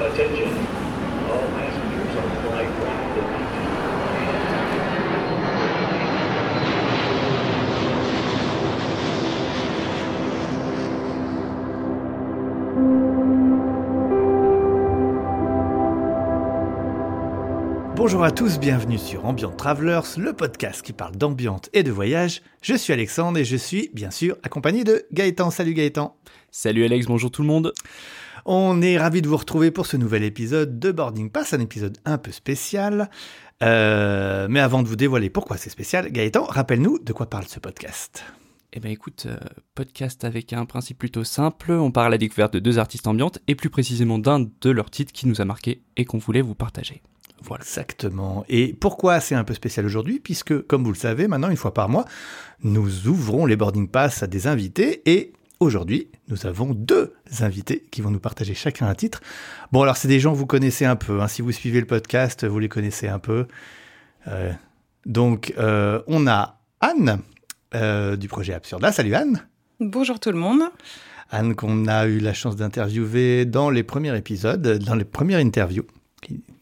Attention, all passengers on flight 152. Bonjour à tous, bienvenue sur Ambient Travelers, le podcast qui parle d'ambiance et de voyage. Je suis Alexandre et je suis bien sûr accompagné de Gaëtan. Salut Gaëtan. Salut Alex, bonjour tout le monde. On est ravis de vous retrouver pour ce nouvel épisode de Boarding Pass, un épisode un peu spécial. Euh, mais avant de vous dévoiler pourquoi c'est spécial, Gaëtan, rappelle-nous de quoi parle ce podcast. Eh ben écoute, euh, podcast avec un principe plutôt simple, on part à la découverte de deux artistes ambiantes et plus précisément d'un de leurs titres qui nous a marqué et qu'on voulait vous partager. Voilà. Exactement. Et pourquoi c'est un peu spécial aujourd'hui? Puisque, comme vous le savez, maintenant, une fois par mois, nous ouvrons les boarding pass à des invités. Et aujourd'hui, nous avons deux invités qui vont nous partager chacun un titre. Bon, alors, c'est des gens que vous connaissez un peu. hein. Si vous suivez le podcast, vous les connaissez un peu. Euh, donc, euh, on a Anne euh, du projet Absurda. Salut Anne. Bonjour tout le monde. Anne qu'on a eu la chance d'interviewer dans les premiers épisodes, dans les premières interviews,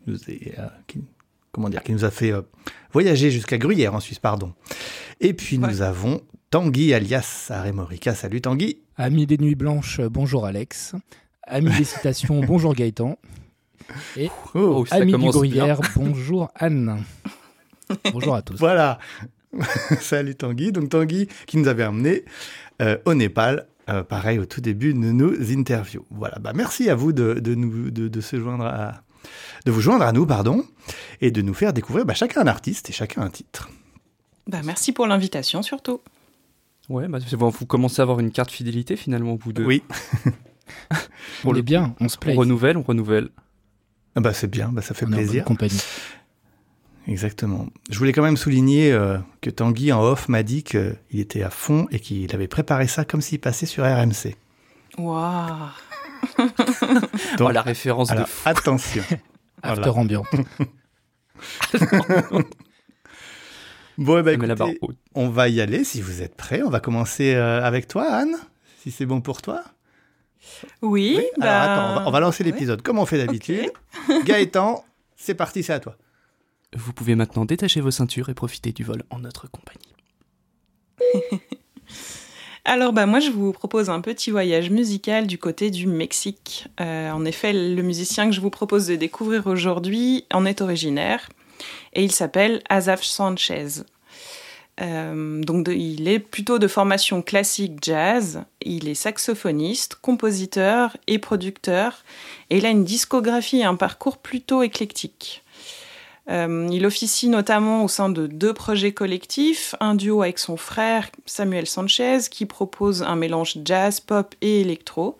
nous, est, euh, qui, comment dire, qui nous a fait euh, voyager jusqu'à Gruyère en Suisse, pardon. Et puis nous avons Tanguy alias Aremorica. Salut Tanguy. Ami des nuits blanches, bonjour Alex. Ami des citations, bonjour Gaëtan. Et Oh, ami du Gruyère, bonjour Anne. Bonjour à tous. Voilà. Salut Tanguy. Donc Tanguy qui nous avait emmené euh, au Népal. euh, pareil au tout début de nos interviews. Voilà, bah merci à vous de, de nous de, de se joindre à de vous joindre à nous, pardon, et de nous faire découvrir bah, chacun un artiste et chacun un titre. Bah, merci pour l'invitation surtout. Ouais, bah, vous commencez à avoir une carte fidélité finalement au bout de... Oui, On est bien, on se On plaît. renouvelle, on renouvelle. Ah bah c'est bien, bah ça fait On est en bonne plaisir. compagnie. Exactement. Je voulais quand même souligner euh, que Tanguy en off m'a dit qu'il était à fond et qu'il avait préparé ça comme s'il passait sur RMC. Waouh. Donc, oh, la référence de fou. attention. After Voilà. ambiant. Bon, eh ben, la barre on va y aller si vous êtes prêts. On va commencer euh, avec toi, Anne, si c'est bon pour toi. Oui, Alors bah, attends, on va, on va lancer ouais. l'épisode comme on fait d'habitude. Gaëtan, c'est parti, c'est à toi. Vous pouvez maintenant détacher vos ceintures et profiter du vol en notre compagnie. Alors bah moi je vous propose un petit voyage musical du côté du Mexique. Euh, en effet, le musicien que je vous propose de découvrir aujourd'hui en est originaire et il s'appelle Azaf Sanchez. Euh, donc il est plutôt de formation classique jazz. Il est saxophoniste, compositeur et producteur et il a une discographie et un parcours plutôt éclectique. Euh, il officie notamment au sein de deux projets collectifs, un duo avec son frère Samuel Sanchez qui propose un mélange jazz, pop et électro.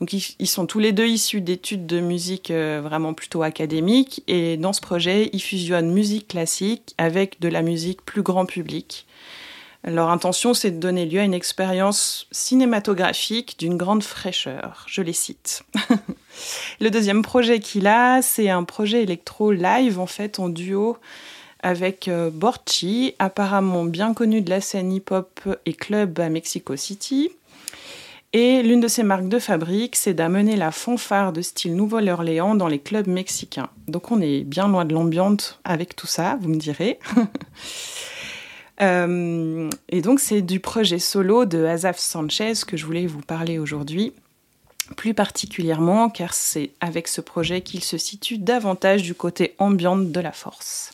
Donc ils, sont tous les deux issus d'études de musique euh, vraiment plutôt académiques et dans ce projet ils fusionnent musique classique avec de la musique plus grand public. Leur intention c'est de donner lieu à une expérience cinématographique d'une grande fraîcheur, je les cite. Le deuxième projet qu'il a, c'est un projet électro live en fait en duo avec euh, Borchi, apparemment bien connu de la scène hip-hop et club à Mexico City. Et l'une de ses marques de fabrique, c'est d'amener la fanfare de style Nouvelle-Orléans dans les clubs mexicains. Donc on est bien loin de l'ambiance avec tout ça, vous me direz. Euh, et donc c'est du projet solo de Azaf Sanchez que je voulais vous parler aujourd'hui plus particulièrement car c'est avec ce projet qu'il se situe davantage du côté ambiante de la force.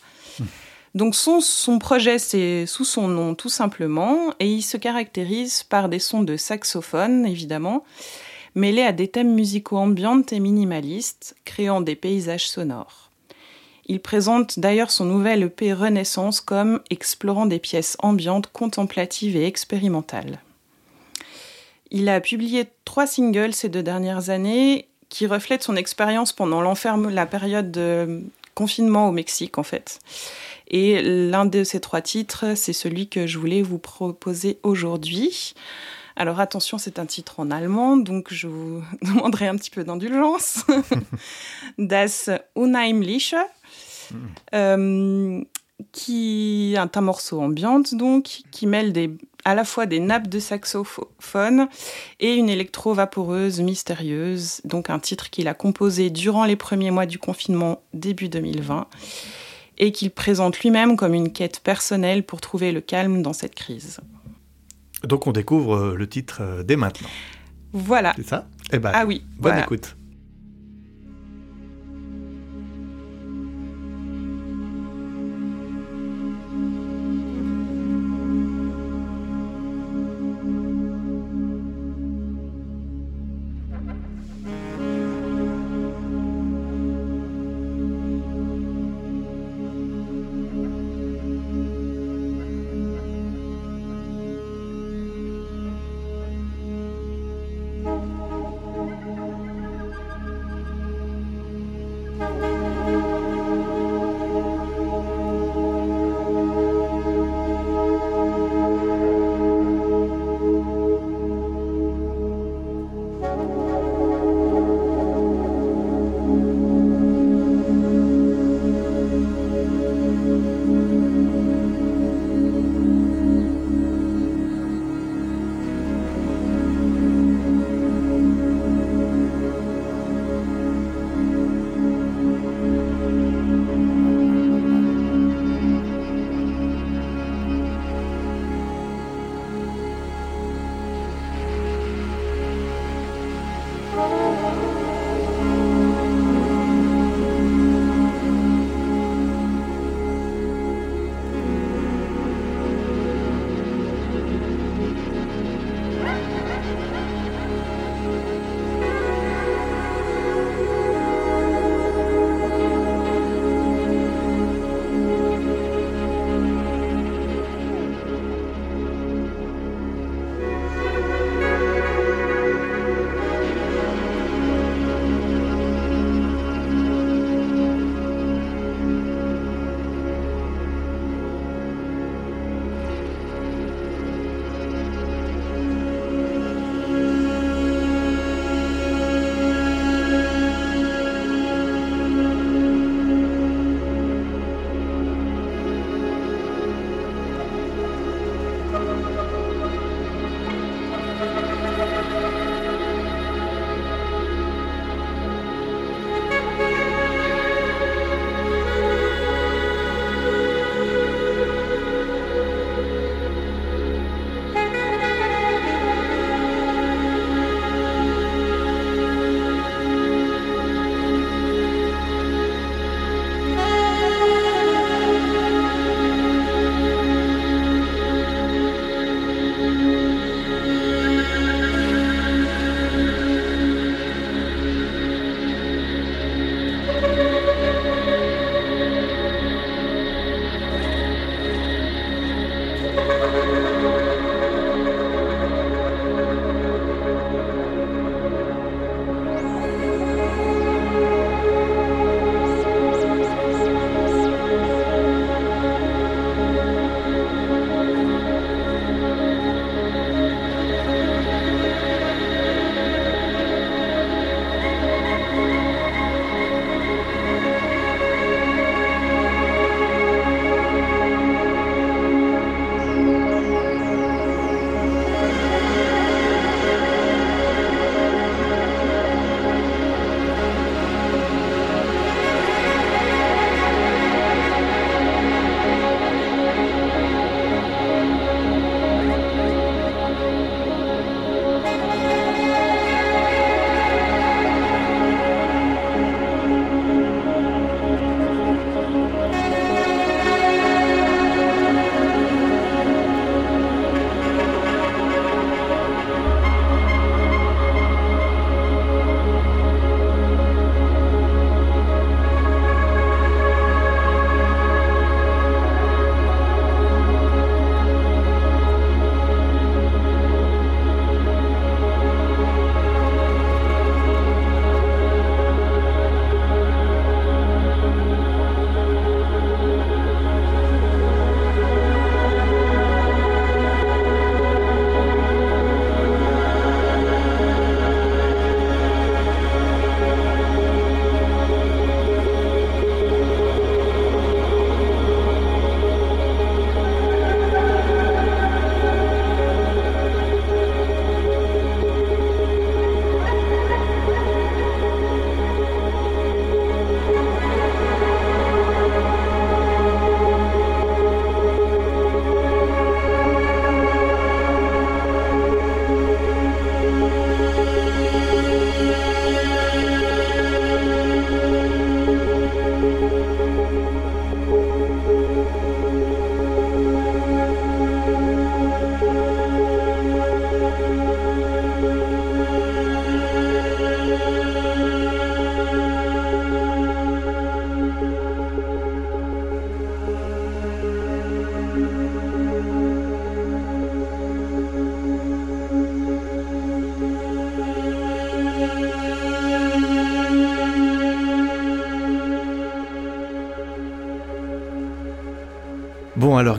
Donc son, son projet, c'est sous son nom tout simplement, et il se caractérise par des sons de saxophone, évidemment, mêlés à des thèmes musicaux ambiantes et minimalistes, créant des paysages sonores. Il présente d'ailleurs son nouvel EP Renaissance comme explorant des pièces ambiantes, contemplatives et expérimentales. Il a publié trois singles ces deux dernières années qui reflètent son expérience pendant l'enferme, la période de confinement au Mexique en fait. Et l'un de ces trois titres, c'est celui que je voulais vous proposer aujourd'hui. Alors attention, c'est un titre en allemand, donc je vous demanderai un petit peu d'indulgence. das Unheimliche, euh, qui est un morceau ambiante donc, qui mêle des à la fois des nappes de saxophone et une électro-vaporeuse mystérieuse, donc un titre qu'il a composé durant les premiers mois du confinement début 2020 et qu'il présente lui-même comme une quête personnelle pour trouver le calme dans cette crise. Donc on découvre euh, le titre euh, dès maintenant. Voilà. C'est ça? Eh ben, Ah oui, bonne voilà. écoute.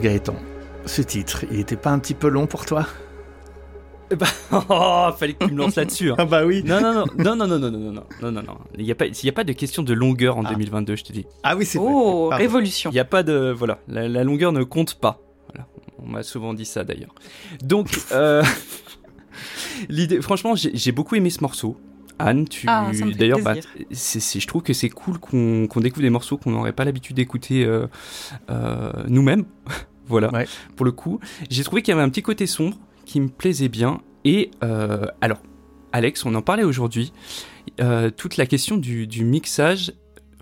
Gaëtan, ce titre, il était pas un petit peu long pour toi oh, fallait que tu me lances là-dessus. hein. Ah bah oui. Non, non, non, non, non, non, non, non, non, non, non. Il n'y a pas, il y a pas de question de longueur en Ah. 2022, je te dis. Ah oui, c'est vrai. Oh, révolution. Il n'y a pas de, voilà, la, la longueur ne compte pas. Voilà. On m'a souvent dit ça d'ailleurs. Donc, euh, l'idée, franchement, j'ai beaucoup aimé ce morceau. Anne, tu, Ah, d'ailleurs, bah, je trouve que c'est cool qu'on découvre des morceaux qu'on n'aurait pas l'habitude d'écouter euh, euh, nous-mêmes. Voilà, Ouais. pour le coup. J'ai trouvé qu'il y avait un petit côté sombre qui me plaisait bien. Et euh, alors, Alex, on en parlait aujourd'hui. euh, toute la question du, du mixage.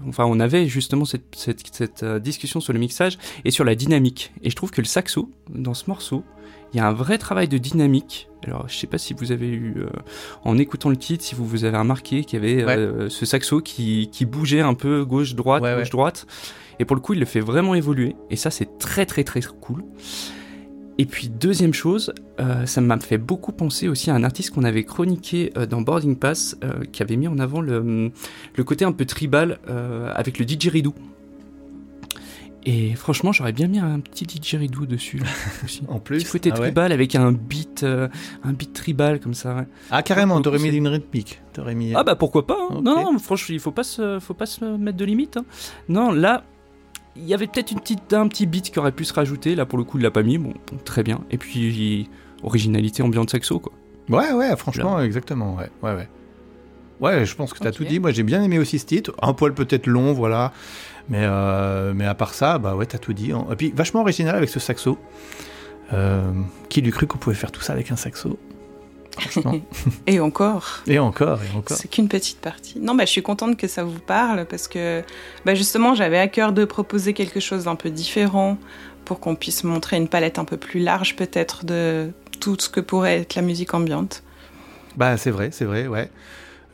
Enfin, on avait justement cette, cette, cette, euh, discussion sur le mixage et sur la dynamique. Et je trouve que le saxo, dans ce morceau, il y a un vrai travail de dynamique. Alors, je sais pas si vous avez eu, euh, en écoutant le titre, si vous vous avez remarqué qu'il y avait euh, ce saxo qui, qui bougeait un peu gauche-droite, Ouais, ouais. Et pour le coup, il le fait vraiment évoluer. Et ça, c'est très, très, très cool. Et puis, deuxième chose, euh, ça m'a fait beaucoup penser aussi à un artiste qu'on avait chroniqué euh, dans Boarding Pass, euh, qui avait mis en avant le, le côté un peu tribal avec le didgeridoo. Et franchement, j'aurais bien mis un petit didgeridoo dessus là, aussi. En plus. Petit côté ah, ouais. tribal avec un beat, un beat tribal comme ça. ouais. Ah, carrément, t'aurais mis une rythmique. Mis. Ah bah pourquoi pas hein. Non, non, franchement, il faut pas se, faut pas se mettre de limite. hein. Non, là, il y avait peut-être une petite, un petit beat qui aurait pu se rajouter. Là, pour le coup, il l'a pas mis. Bon, bon, très bien. Et puis originalité ambiante saxo quoi. Ouais, ouais, franchement, exactement. Ouais, ouais, ouais. Ouais, je pense que t'as Ok. tout dit. Moi, j'ai bien aimé aussi ce titre. Un poil peut-être long, voilà. Mais, euh, mais à part ça, bah ouais, t'as tout dit. Et puis, vachement original avec ce saxo. Euh, qui lui cru qu'on pouvait faire tout ça avec un saxo? Franchement. Et encore. et encore, et encore. C'est qu'une petite partie. Non, bah, je suis contente que ça vous parle parce que bah, justement, j'avais à cœur de proposer quelque chose d'un peu différent pour qu'on puisse montrer une palette un peu plus large peut-être de tout ce que pourrait être la musique ambiante. Bah, c'est vrai, c'est vrai, ouais.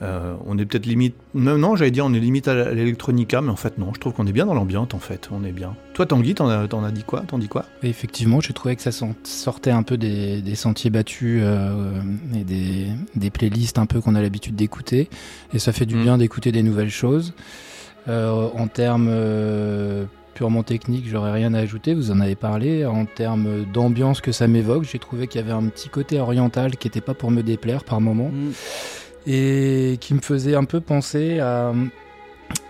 Euh, on est peut-être limite. Non, non j'allais dire on est limite à l'électronica, mais en fait, non. Je trouve qu'on est bien dans l'ambiance, en fait. On est bien. Toi, Tanguy, t'en as, t'en as dit quoi? T'en dis quoi? Effectivement, j'ai trouvé que ça sortait un peu des, des sentiers battus euh, et des, des playlists un peu qu'on a l'habitude d'écouter. Et ça fait du Mm. bien d'écouter des nouvelles choses. Euh, en termes euh, purement techniques, j'aurais rien à ajouter, vous en avez parlé. En termes d'ambiance que ça m'évoque, j'ai trouvé qu'il y avait un petit côté oriental qui n'était pas pour me déplaire par moment et qui me faisait un peu penser à,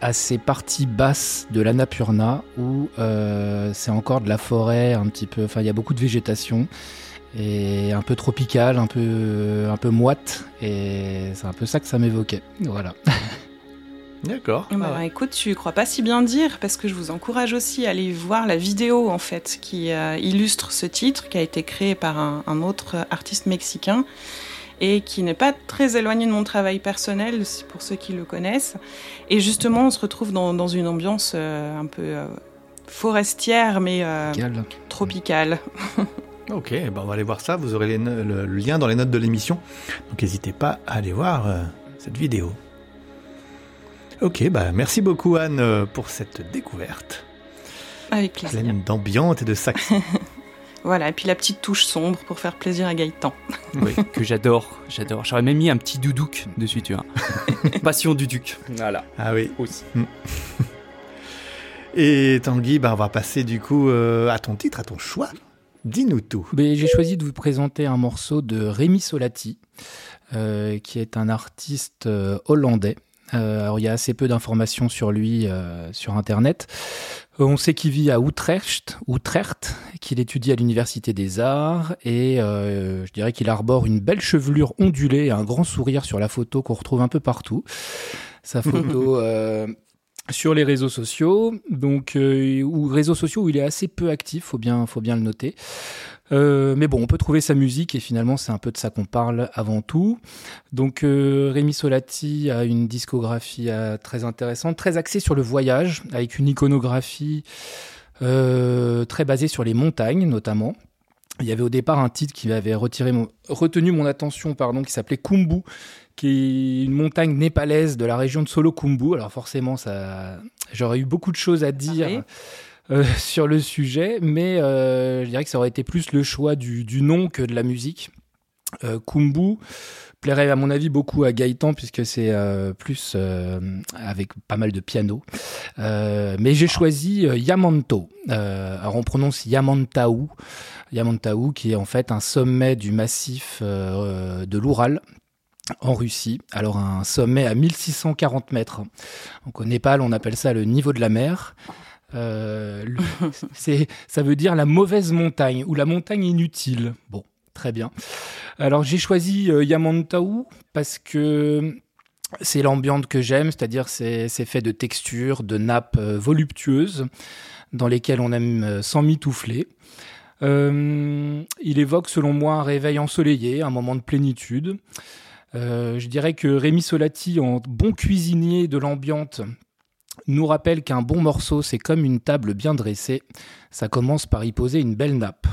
à ces parties basses de l'Annapurna où euh, c'est encore de la forêt, un petit peu, enfin il y a beaucoup de végétation et un peu tropical, un peu, un peu moite et c'est un peu ça que ça m'évoquait. Voilà. D'accord. Eh ben, Ah ouais. Écoute, tu crois pas si bien dire parce que je vous encourage aussi à aller voir la vidéo en fait qui euh, illustre ce titre qui a été créé par un, un autre artiste mexicain et qui n'est pas très éloigné de mon travail personnel pour ceux qui le connaissent. Et justement, on se retrouve dans, dans une ambiance euh, un peu euh, forestière mais euh, Cal. tropicale. Ok, ben on va aller voir ça. Vous aurez les no- le, lien dans les notes de l'émission. Donc n'hésitez pas à aller voir euh, cette vidéo. Ok, bah merci beaucoup Anne pour cette découverte Avec plaisir. pleine d'ambiance et de sax. Voilà, et puis la petite touche sombre pour faire plaisir à Gaëtan. oui. que j'adore, j'adore. J'aurais même mis un petit doudouk dessus, tu vois. Passion du duc. Voilà. Ah oui. Aussi. Et Tanguy, bah, on va passer du coup euh, à ton titre, à ton choix. Dis-nous tout. Mais J'ai choisi de vous présenter un morceau de Rémi Solati, euh, qui est un artiste euh, hollandais. Euh, alors, il y a assez peu d'informations sur lui euh, sur Internet. Euh, On sait qu'il vit à Utrecht, Utrecht qu'il étudie à l'Université des Arts et euh, je dirais qu'il arbore une belle chevelure ondulée et un grand sourire sur la photo qu'on retrouve un peu partout. Sa photo euh, sur les réseaux sociaux, donc euh, ou réseaux sociaux où il est assez peu actif, faut bien, faut bien le noter. Euh, mais bon, on peut trouver sa musique et finalement c'est un peu de ça qu'on parle avant tout. Donc euh, Rémi Solati a une discographie euh, très intéressante, très axée sur le voyage, avec une iconographie très basée sur les montagnes notamment. Il y avait au départ un titre qui avait retenu mon attention, pardon, qui s'appelait Kumbu, qui est une montagne népalaise de la région de Solo-Kumbu. Alors forcément, j'aurais eu beaucoup de choses à dire Parfait. Euh, sur le sujet, mais euh, je dirais que ça aurait été plus le choix du, du nom que de la musique. Euh, Kumbu, plairait à mon avis beaucoup à Gaëtan puisque c'est plus avec pas mal de piano. mais j'ai choisi Yamanto. alors on prononce Yamantaou. Yamantaou qui est en fait un sommet du massif de l'Oural en Russie. Alors un sommet à 1640 mètres. Donc au Népal, on appelle ça le niveau de la mer. Euh, c'est, ça veut dire la mauvaise montagne ou la montagne inutile. Bon, très bien. Alors j'ai choisi euh, Yamantaou parce que c'est l'ambiance que j'aime, c'est-à-dire c'est, fait de textures, de nappes euh, voluptueuses dans lesquelles on aime s'en mitoufler. il évoque selon moi un réveil ensoleillé, un moment de plénitude. Euh, je dirais que Rémi Solati, en bon cuisinier de l'ambiance, nous rappelle qu'un bon morceau, c'est comme une table bien dressée. Ça commence par y poser une belle nappe.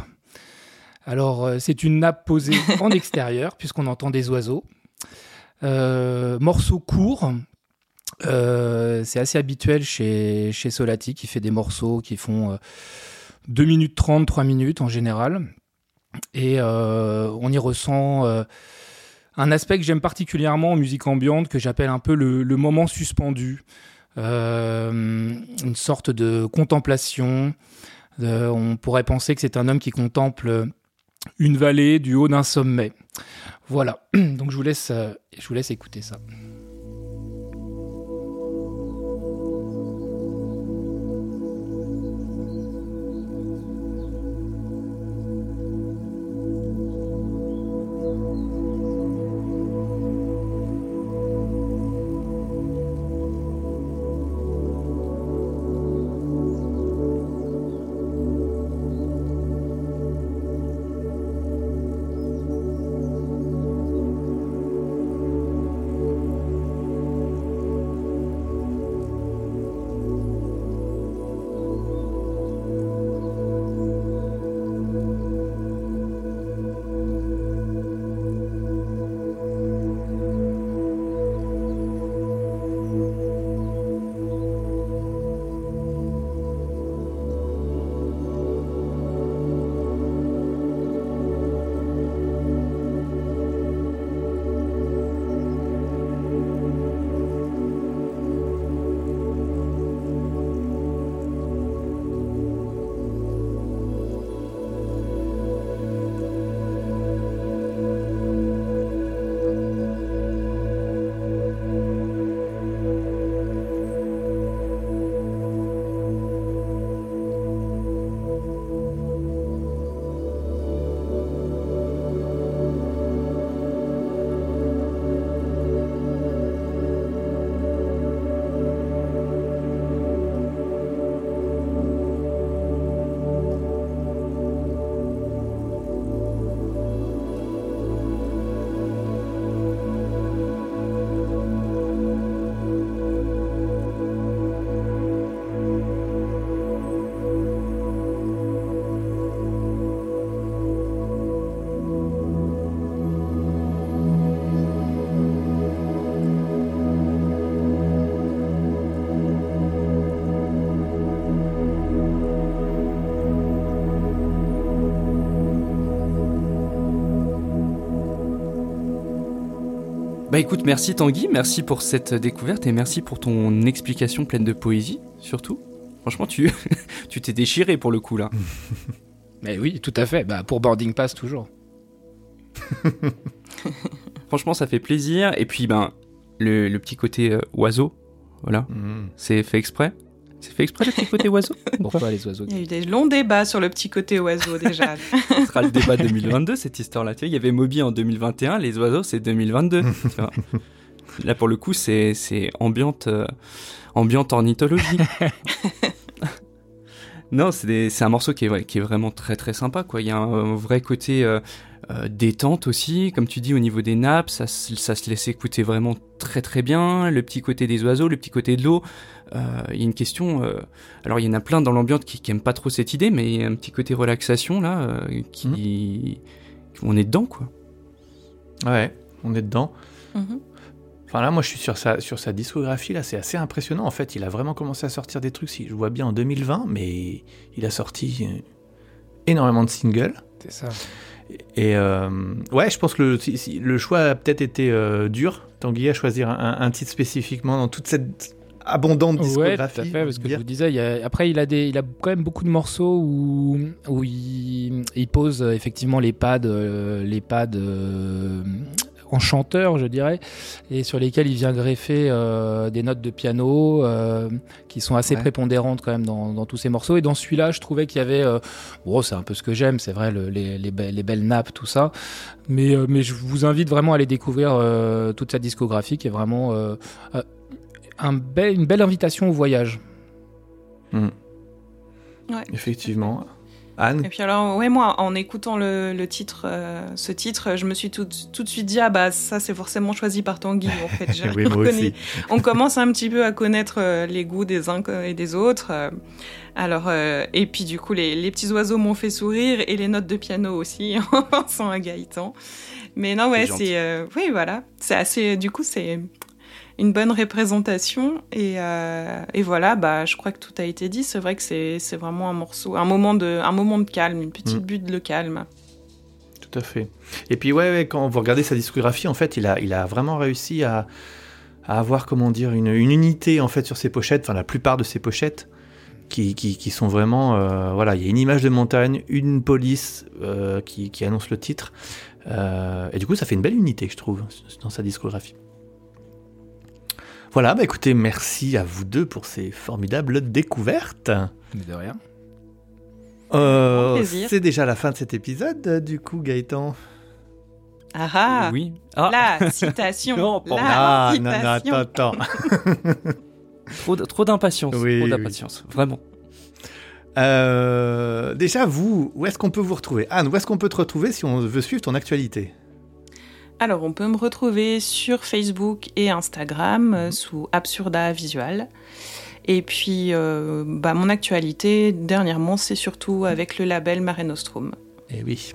Alors, euh, c'est une nappe posée en extérieur, puisqu'on entend des oiseaux. Euh, morceau court. c'est assez habituel chez, chez Solati, qui fait des morceaux qui font 2 minutes 30, 3 minutes en général. Et on y ressent un aspect que j'aime particulièrement en musique ambiante, que j'appelle un peu le, moment suspendu. Euh, une sorte de contemplation. Euh, on pourrait penser que c'est un homme qui contemple une vallée du haut d'un sommet. Voilà, donc je vous laisse, euh, je vous laisse écouter ça. Bah écoute, merci Tanguy, merci pour cette découverte et merci pour ton explication pleine de poésie, surtout. Franchement, tu tu t'es déchiré pour le coup là. Mais oui, tout à fait. Bah pour Boarding Pass toujours. Franchement, ça fait plaisir. Et puis ben le, petit côté euh, oiseau, voilà, mm. c'est fait exprès. C'est fait exprès le petit côté oiseau Pourquoi les oiseaux Il y a eu des longs débats sur le petit côté oiseau déjà. Ce sera le débat 2022 cette histoire-là. Tu il y avait Moby en 2021, les oiseaux c'est 2022. Là pour le coup c'est ambiante, euh, ambiante ornithologie. non, c'est un morceau qui est, qui est vraiment très très sympa. Quoi. Il y a un, vrai côté euh, euh, détente aussi, comme tu dis au niveau des nappes, ça, ça, se laisse écouter vraiment très très bien. Le petit côté des oiseaux, le petit côté de l'eau. Euh, il y a une question. Euh, alors il y en a plein dans l'ambiance qui, qui aiment pas trop cette idée, mais il y a un petit côté relaxation là qui, mmh. on est dedans quoi. Ouais, on est dedans. Mmh. Enfin là, moi, je suis sur sa, sur sa discographie, là, c'est assez impressionnant. En fait, il a vraiment commencé à sortir des trucs, si je vois bien, en 2020, mais il a sorti énormément de singles. C'est ça. Et euh, ouais, je pense que le, choix a peut-être été euh, dur, Tanguy, à choisir un, un titre spécifiquement dans toute cette abondante Ouais, tout discographie. à fait, parce que je vous disais, il y a- après, il a, des, il a quand même beaucoup de morceaux où, où il, il pose euh, effectivement les pads, euh, les pads euh, en chanteur, je dirais, et sur lesquels il vient greffer euh, des notes de piano euh, qui sont assez Ouais. prépondérantes quand même dans, dans tous ces morceaux. Et dans celui-là, je trouvais qu'il y avait, euh, bon, c'est un peu ce que j'aime, c'est vrai, le- les, les, be- les belles nappes, tout ça. Mais, euh, mais je vous invite vraiment à aller découvrir euh, toute sa discographie, qui est vraiment un une belle invitation au voyage. Effectivement. Anne Et puis alors, ouais, moi, en écoutant le, le titre, euh, ce titre, je me suis tout, tout de suite dit, ah bah ça c'est forcément choisi par Tanguy, en fait. J'ai Oui, moi reconnu. aussi. On commence un petit peu à connaître euh, les goûts des uns et des autres. euh, alors, et puis du coup, les, les petits oiseaux m'ont fait sourire et les notes de piano aussi, en pensant à Gaëtan. Mais non, ouais, C'est oui, voilà. C'est assez... Du coup, c'est une bonne représentation. Et, euh, et voilà, bah, je crois que tout a été dit. C'est vrai que c'est vraiment un morceau, un moment de, un moment de calme, une petite Mm. butte de calme. Tout à fait. Et puis ouais, ouais, quand vous regardez sa discographie, en fait, il a, il a vraiment réussi à, à avoir, comment dire, une, une unité en fait sur ses pochettes, enfin la plupart de ses pochettes, qui, qui, qui sont vraiment, euh, voilà, il y a une image de montagne, une police euh, qui, qui annonce le titre, Euh, et du coup, ça fait une belle unité, je trouve, dans sa discographie. Voilà, bah écoutez, merci à vous deux pour ces formidables découvertes. Mais de rien. Euh, c'est déjà la fin de cet épisode, euh, du coup, Gaëtan. Ah ah Oui. Ah, La citation Non. La Ah, non, non, attends, attends. trop, trop d'impatience. Oui, trop oui. d'impatience. Vraiment. Euh, déjà, vous, où est-ce qu'on peut vous retrouver? Anne, où est-ce qu'on peut te retrouver si on veut suivre ton actualité? Alors, on peut me retrouver sur Facebook et Instagram euh, sous Absurda Visual. Et puis, euh, bah, mon actualité, dernièrement, c'est surtout avec le label Mare Nostrum. Eh oui,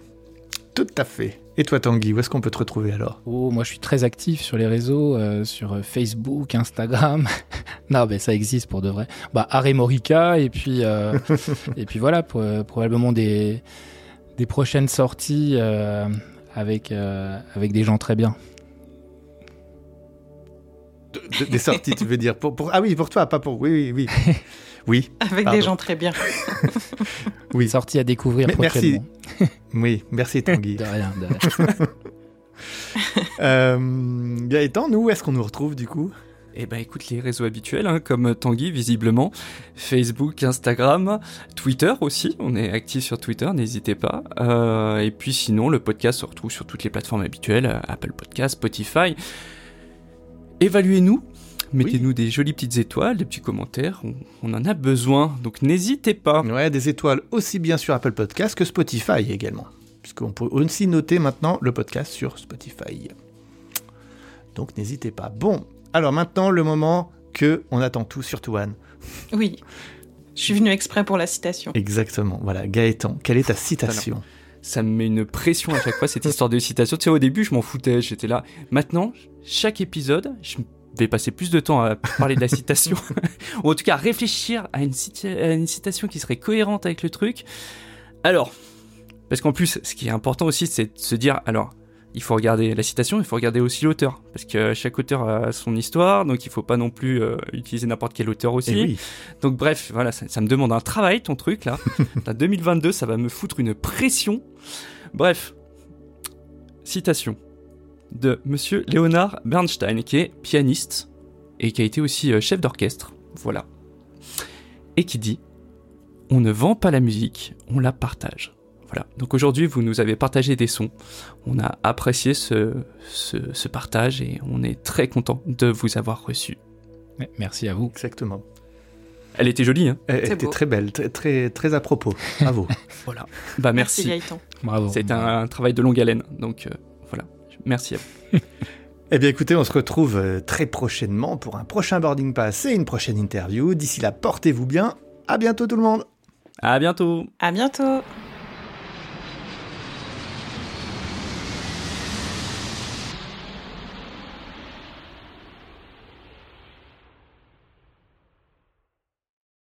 tout à fait. Et toi, Tanguy, où est-ce qu'on peut te retrouver alors? Oh, moi je suis très actif sur les réseaux, euh, sur Facebook, Instagram. non, mais ça existe pour de vrai. Bah, Harry Morica, et puis, euh, et puis voilà, pour, euh, probablement des, des prochaines sorties euh, avec, euh, avec des gens très bien. De- de- Des sorties, tu veux dire pour, pour- Ah oui, pour toi, pas pour. Oui, oui, oui. Oui, Avec Pardon. des gens très bien. oui. Sorties à découvrir Mais merci. Oui, merci Tanguy. De rien, de rien. euh, Gaëtan, nous, où est-ce qu'on nous retrouve du coup? Eh ben écoute les réseaux habituels, hein, comme Tanguy visiblement, Facebook, Instagram, Twitter aussi, on est actif sur Twitter, n'hésitez pas. Euh, et puis sinon le podcast se retrouve sur toutes les plateformes habituelles, Apple Podcast, Spotify. Évaluez-nous, mettez-nous des jolies petites étoiles, des petits commentaires, on, on en a besoin, donc n'hésitez pas. Ouais, des étoiles aussi bien sur Apple Podcast que Spotify également. Puisqu'on peut aussi noter maintenant le podcast sur Spotify. Donc n'hésitez pas. Bon, alors maintenant le moment que on attend tous, surtout Anne. Oui. Je suis venu exprès pour la citation. Exactement. Voilà, Gaëtan, quelle est ta citation? Ça me met une pression à chaque fois cette histoire de citation. Tu sais, au début, je m'en foutais, j'étais là. Maintenant, chaque épisode, je vais passer plus de temps à parler de la citation, ou en tout cas à réfléchir à une, à une citation qui serait cohérente avec le truc. Alors, parce qu'en plus, ce qui est important aussi, c'est de se dire, alors, il faut regarder la citation, il faut regarder aussi l'auteur, parce que chaque auteur a son histoire, donc il faut pas non plus euh, utiliser n'importe quel auteur aussi. Eh oui. Donc bref, voilà, ça, ça me demande un travail, ton truc là. Là, 2022, ça va me foutre une pression. Bref, citation de Monsieur Leonard Bernstein, qui est pianiste et qui a été aussi euh, chef d'orchestre. Voilà. Et qui dit On ne vend pas la musique, on la partage. Voilà. Donc aujourd'hui, vous nous avez partagé des sons. On a apprécié ce, ce, ce partage et on est très content de vous avoir reçu. Merci à vous. Exactement. Elle était jolie, hein Elle était beau. très belle, très, très, très à propos. Bravo. Voilà. Bah merci. Bravo. C'est un, travail de longue haleine, donc euh, voilà. Merci à vous. eh bien écoutez, on se retrouve euh, très prochainement pour un prochain boarding pass et une prochaine interview. D'ici là, portez-vous bien. À bientôt tout le monde. À bientôt À bientôt.